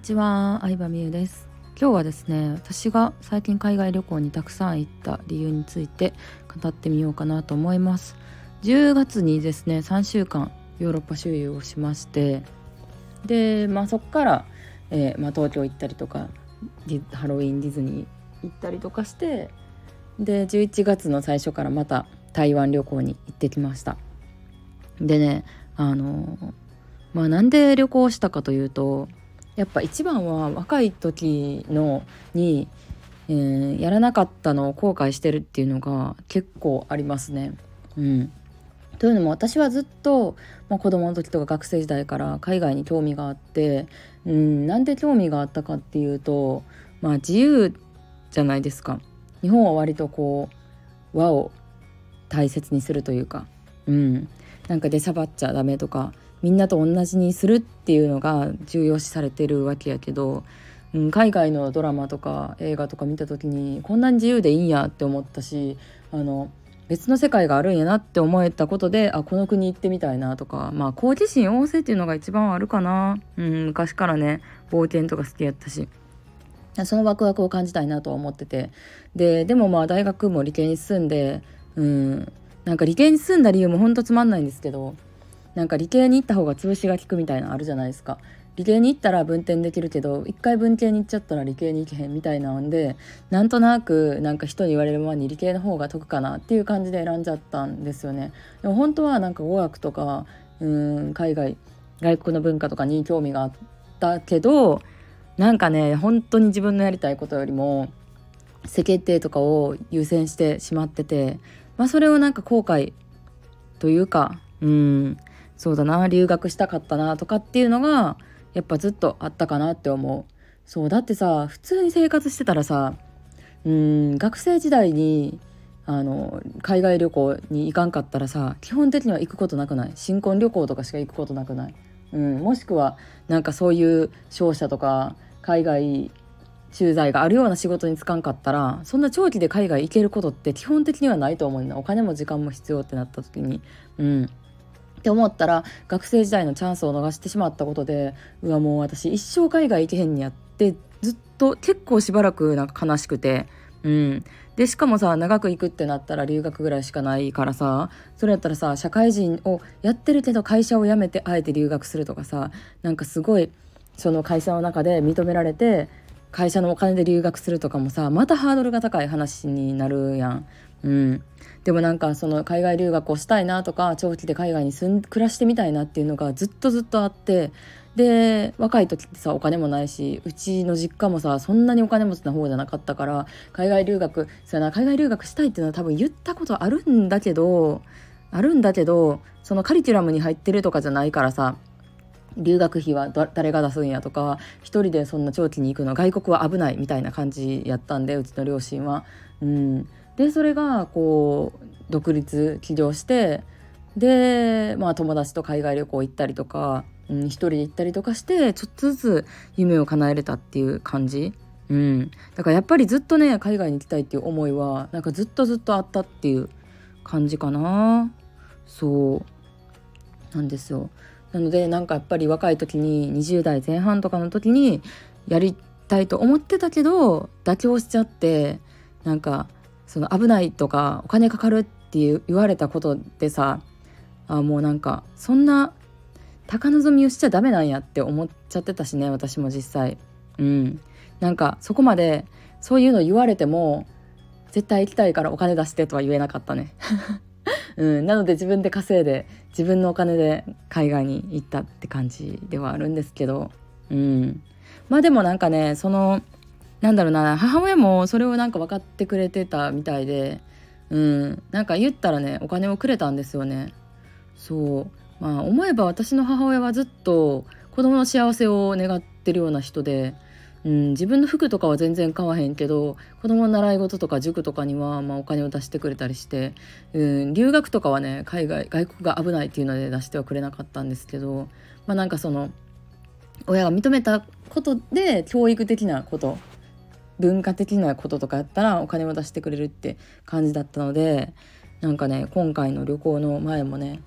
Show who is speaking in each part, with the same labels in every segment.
Speaker 1: にちは、相葉美優です。今日はですね私が最近海外旅行にたくさん行った理由について語ってみようかなと思います。10月にですね3週間ヨーロッパ周遊をしましてでまあそっから、えー、まあ、東京行ったりとかハロウィンディズニー行ったりとかしてで11月の最初からまた台湾旅行に行ってきました。でねあのまあなんで旅行したかというとやっぱ一番は若い時のに、えー、やらなかったのを後悔してるっていうのが結構ありますね。うん、というのも私はずっと、まあ、子供の時とか学生時代から海外に興味があって、うん、なんで興味があったかっていうと、まあ、自由じゃないですか。日本は割とこう和を大切にするというか、うん、なんか出しゃばっちゃダメとかみんなと同じにするっていうのが重要視されてるわけやけど、うん、海外のドラマとか映画とか見た時にこんなに自由でいいんやって思ったしあの別の世界があるんやなって思えたことであこの国行ってみたいなとかまあ好奇心旺盛っていうのが一番あるかな、うん、昔からね冒険とか好きやったし。そのワクワクを感じたいなとは思っててででもまあ大学も理系に進んでうんなんか理系に進んだ理由もほんとつまんないんですけどなんか理系に行った方が潰しが効くみたいなのあるじゃないですか。理系に行ったら分転できるけど一回文系に行っちゃったら理系に行けへんみたいなんでなんとなくなんか人に言われるままに理系の方が得かなっていう感じで選んじゃったんですよね。でも本当はなんか語学とかうん海外外国の文化とかに興味があったけどなんかね本当に自分のやりたいことよりも世間体とかを優先してしまってて、まあ、それをなんか後悔というかうんそうだな留学したかったなとかっていうのがやっぱずっとあったかなって思う。そうだってさ普通に生活してたらさうん学生時代にあの海外旅行に行かんかったらさ基本的には行くことなくない？新婚旅行とかしか行くことなくない、うん、もしくはなんかそういう商社とか海外駐在があるような仕事に就かんかったらそんな長期で海外行けることって基本的にはないと思うんだお金も時間も必要ってなった時に。うん。って思ったら学生時代のチャンスを逃してしまったことでうわもう私一生海外行けへんにやってずっと結構しばらくなんか悲しくてうんでしかもさ長く行くってなったら留学ぐらいしかないからさそれやったらさ社会人をやってるけど会社を辞めてあえて留学するとかさなんかすごいその会社の中で認められて会社のお金で留学するとかもさまたハードルが高い話になるやん。うん、でもなんかその海外留学をしたいなとか長期で海外に住ん暮らしてみたいなっていうのがずっとずっとあってで若い時ってさお金もないしうちの実家もさそんなにお金持ちな方じゃなかったから海外留学そな海外留学したいっていうのは多分言ったことあるんだけどあるんだけどそのカリキュラムに入ってるとかじゃないからさ留学費は誰が出すんやとか一人でそんな長期に行くの外国は危ないみたいな感じやったんでうちの両親は。うん、でそれがこう独立起業してで、まあ、友達と海外旅行行ったりとか、うん、一人で行ったりとかしてちょっとずつ夢を叶えれたっていう感じ。うん、だからやっぱりずっとね海外に行きたいっていう思いはなんかずっとずっとあったっていう感じかな。そう。なんですよ。なのでなんかやっぱり若い時に20代前半とかの時にやりたいと思ってたけど妥協しちゃってなんかその危ないとかお金かかるって言われたことでさあもうなんかそんな高望みをしちゃダメなんやって思っちゃってたしね私も実際。うん。なんかそこまでそういうの言われても絶対行きたいからお金出してとは言えなかったね。うん、なので自分で稼いで自分のお金で海外に行ったって感じではあるんですけど、うん、まあでもなんかねそのなんだろうな母親もそれをなんか分かってくれてたみたいで、うん、なんか言ったらねお金をくれたんですよね。そう。まあ思えば私の母親はずっと子供の幸せを願ってるような人で、うん、自分の服とかは全然買わへんけど子供の習い事とか塾とかには、まあ、お金を出してくれたりして、うん、留学とかはね海外外国が危ないっていうので出してはくれなかったんですけどまあなんかその親が認めたことで教育的なこと文化的なこととかやったらお金を出してくれるって感じだったのでなんかね今回の旅行の前もね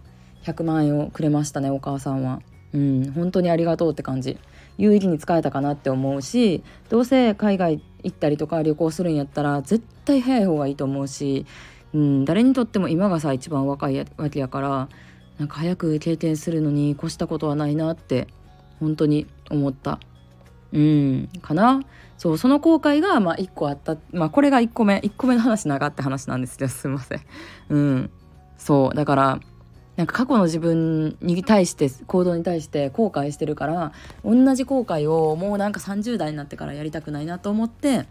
Speaker 1: 100万円をくれましたねお母さんは。うん本当にありがとうって感じ有意義に使えたかなって思うしどうせ海外行ったりとか旅行するんやったら絶対早い方がいいと思うし、うん、誰にとっても今がさ一番若いわけやからなんか早く経験するのに越したことはないなって本当に思った。うん。かな？そうその後悔がまあ1個あった。まあこれが1個目。1個目の話長って話なんですけど すいません。うん。そう。だからなんか過去の自分に対して行動に対して後悔してるから同じ後悔をもうなんか30代になってからやりたくないなと思って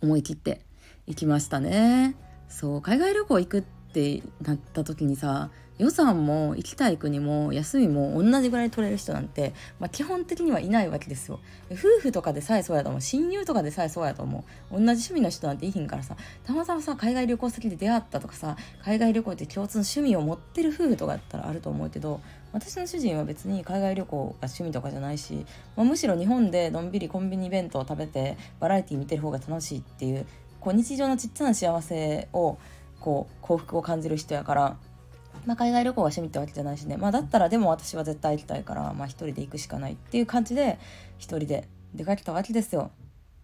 Speaker 1: 思い切って行きましたね。そう。海外旅行行くってなった時にさ予算も行きたい国も休みも同じぐらい取れる人なんて、まあ、基本的にはいないわけですよ。夫婦とかでさえそうやと思う。親友とかでさえそうやと思う。同じ趣味の人なんていひんからさたまたまさ海外旅行先で出会ったとかさ海外旅行って共通の趣味を持ってる夫婦とかだったらあると思うけど私の主人は別に海外旅行が趣味とかじゃないし、まあ、むしろ日本でのんびりコンビニ弁当を食べてバラエティ見てる方が楽しいっていうこう日常のちっちゃな幸せをこう幸福を感じる人やからまあ、海外旅行が趣味ってわけじゃないしね、まあ、だったらでも私は絶対行きたいから、まあ、一人で行くしかないっていう感じで一人で出かけたわけですよ。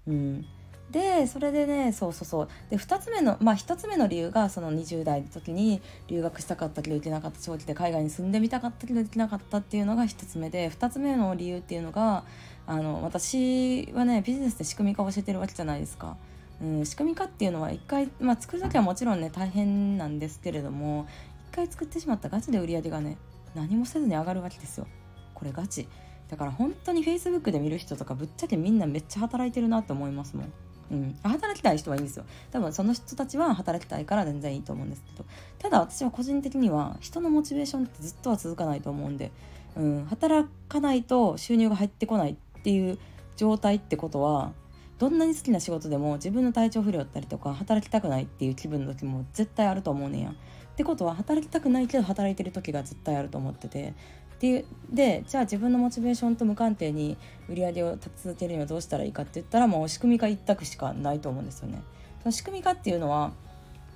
Speaker 1: うん、でそれでねそうそうそうで2つ目のまあ1つ目の理由がその20代の時に留学したかったけど行けなかった長期で海外に住んでみたかったけど行けなかったっていうのが1つ目で2つ目の理由っていうのがあの私はねビジネスで仕組み化を教えてるわけじゃないですか。うん、仕組み化っていうのは一回、まあ、作る時はもちろんね大変なんですけれども一回作ってしまったガチで売り上げがね何もせずに上がるわけですよ。これガチ。だから本当に Facebook で見る人とかぶっちゃけみんなめっちゃ働いてるなって思いますもん。うん、働きたい人はいいんですよ。多分その人たちは働きたいから全然いいと思うんですけど。ただ私は個人的には人のモチベーションってずっとは続かないと思うんで、うん、働かないと収入が入ってこないっていう状態ってことはどんなに好きな仕事でも自分の体調不良だったりとか働きたくないっていう気分の時も絶対あると思うねんやってことは働きたくないけど働いてる時が絶対あると思っててっていうでじゃあ自分のモチベーションと無関係に売り上げを立て続けるにはどうしたらいいかって言ったらもう仕組み化一択しかないと思うんですよね。その仕組み化っていうのは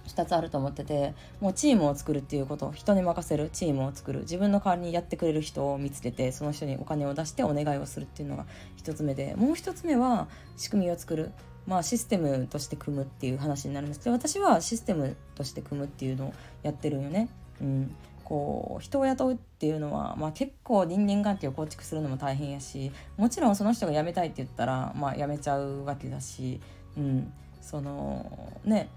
Speaker 1: 2つあると思っててもうチームを作るっていうこと人に任せるチームを作る自分の代わりにやってくれる人を見つけてその人にお金を出してお願いをするっていうのが1つ目でもう1つ目は仕組みを作る。まあ、システムとして組むっていう話になるんですけど私はシステムとして組むっていうのをやってるんよね。うん、こう人を雇うっていうのは、まあ、結構人間関係を構築するのも大変やしもちろんその人が辞めたいって言ったら、まあ、辞めちゃうわけだし、うん、そのね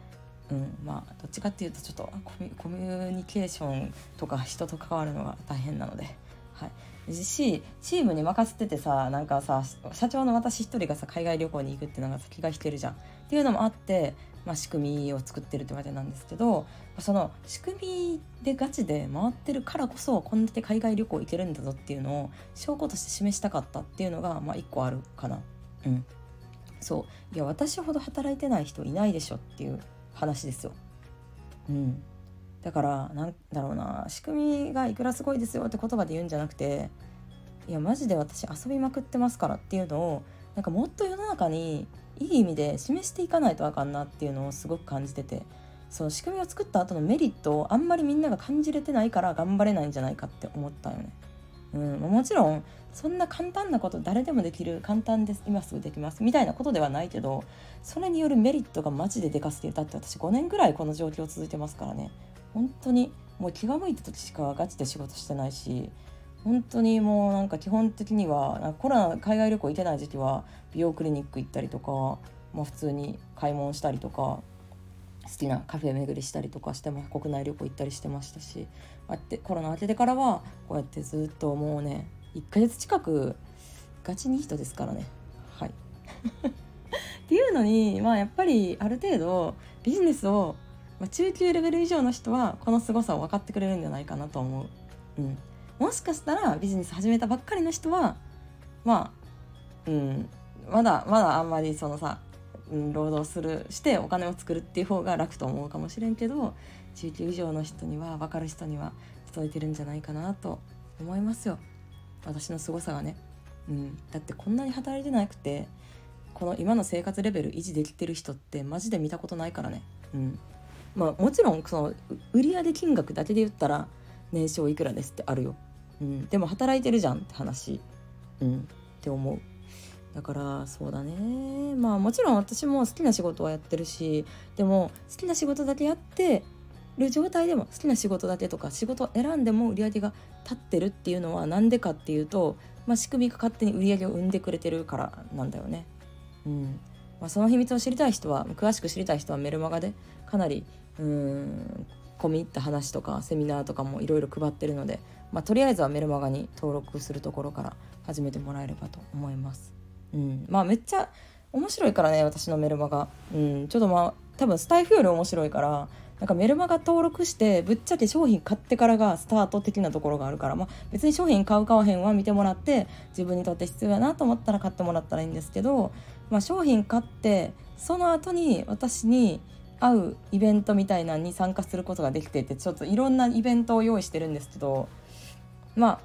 Speaker 1: うんまあどっちかっていうとちょっとコミュニケーションとか人と関わるのが大変なので、はい、しチームに任せててさなんかさ社長の私一人がさ海外旅行に行くっていうのが先が引けるじゃん。っていうのもあって、まあ、仕組みを作ってるってわけなんですけどその仕組みでガチで回ってるからこそこんだけ海外旅行行けるんだぞっていうのを証拠として示したかったっていうのが、まあ、一個あるかな。うん、そう。いや私ほど働いてない人いないでしょっていう話ですよ。うんだからなんだろうな仕組みがいくらすごいですよって言葉で言うんじゃなくていやマジで私遊びまくってますからっていうのをなんかもっと世の中にいい意味で示していかないとあかんなっていうのをすごく感じててその仕組みを作った後のメリットをあんまりみんなが感じれてないから頑張れないんじゃないかって思ったよね。うん、もちろんそんな簡単なこと誰でもできる簡単です今すぐできますみたいなことではないけどそれによるメリットがマジででかすぎる。だって私5年ぐらいこの状況続いてますからね。本当にもう気が向いた時しかガチで仕事してないし本当にもうなんか基本的にはコロナ海外旅行行ってない時期は美容クリニック行ったりとか、まあ、普通に買い物したりとか好きなカフェ巡りしたりとかしても国内旅行行ったりしてましたしあってコロナ明けてからはこうやってずっともうね1ヶ月近くガチに人ですからね。はい。っていうのにまあやっぱりある程度ビジネスをまあ、中級レベル以上の人はこの凄さを分かってくれるんじゃないかなと思う、うん、もしかしたらビジネス始めたばっかりの人はまあ、うん、まだまだあんまりそのさ、労働するしてお金を作るっていう方が楽と思うかもしれんけど中級以上の人には分かる人には届いてるんじゃないかなと思いますよ。私の凄さがね、うん、だってこんなに働いてなくてこの今の生活レベル維持できてる人ってマジで見たことないからね。うん。まあもちろんその売上金額だけで言ったら年商いくらですってあるよ、うん、でも働いてるじゃんって話、うん、って思う。だからそうだねまあもちろん私も好きな仕事はやってるしでも好きな仕事だけやってる状態でも好きな仕事だけとか仕事を選んでも売り上げが立ってるっていうのは何でかっていうと、まあ、仕組みが勝手に売り上げを生んでくれてるからなんだよね。うんまあ、その秘密を知りたい人は詳しく知りたい人はメルマガでかなりうん込み入った話とかセミナーとかもいろいろ配ってるので、まあ、とりあえずはメルマガに登録するところから始めてもらえればと思います。うん、まあめっちゃ面白いからね私のメルマガ、うん、ちょっとまあ多分スタイフより面白いからなんかメルマガ登録してぶっちゃけ商品買ってからがスタート的なところがあるから、まあ、別に商品買う買わへんは見てもらって自分にとって必要やなと思ったら買ってもらったらいいんですけど、まあ、商品買ってその後に私に会うイベントみたいなのに参加することができててちょっといろんなイベントを用意してるんですけどま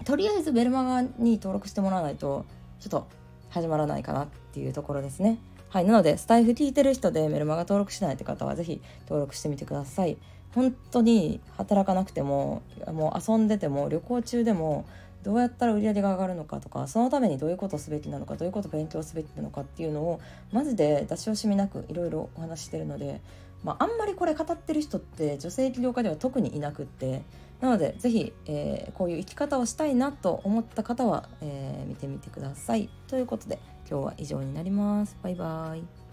Speaker 1: あとりあえずメルマガに登録してもらわないとちょっと始まらないかなっていうところですね。はい、なのでスタイフ聞いてる人でメルマガ登録しないって方は是非登録してみてください。本当に働かなくてももう遊んでても旅行中でもどうやったら売り上げが上がるのかとかそのためにどういうことすべきなのかどういうこと勉強すべきなのかっていうのをマジで出し惜しみなくいろいろお話してるので、まあ、あんまりこれ語ってる人って女性起業家では特にいなくってなので是非、えー、こういう生き方をしたいなと思った方は、えー、見てみてください。ということで今日は以上になります。バイバイ。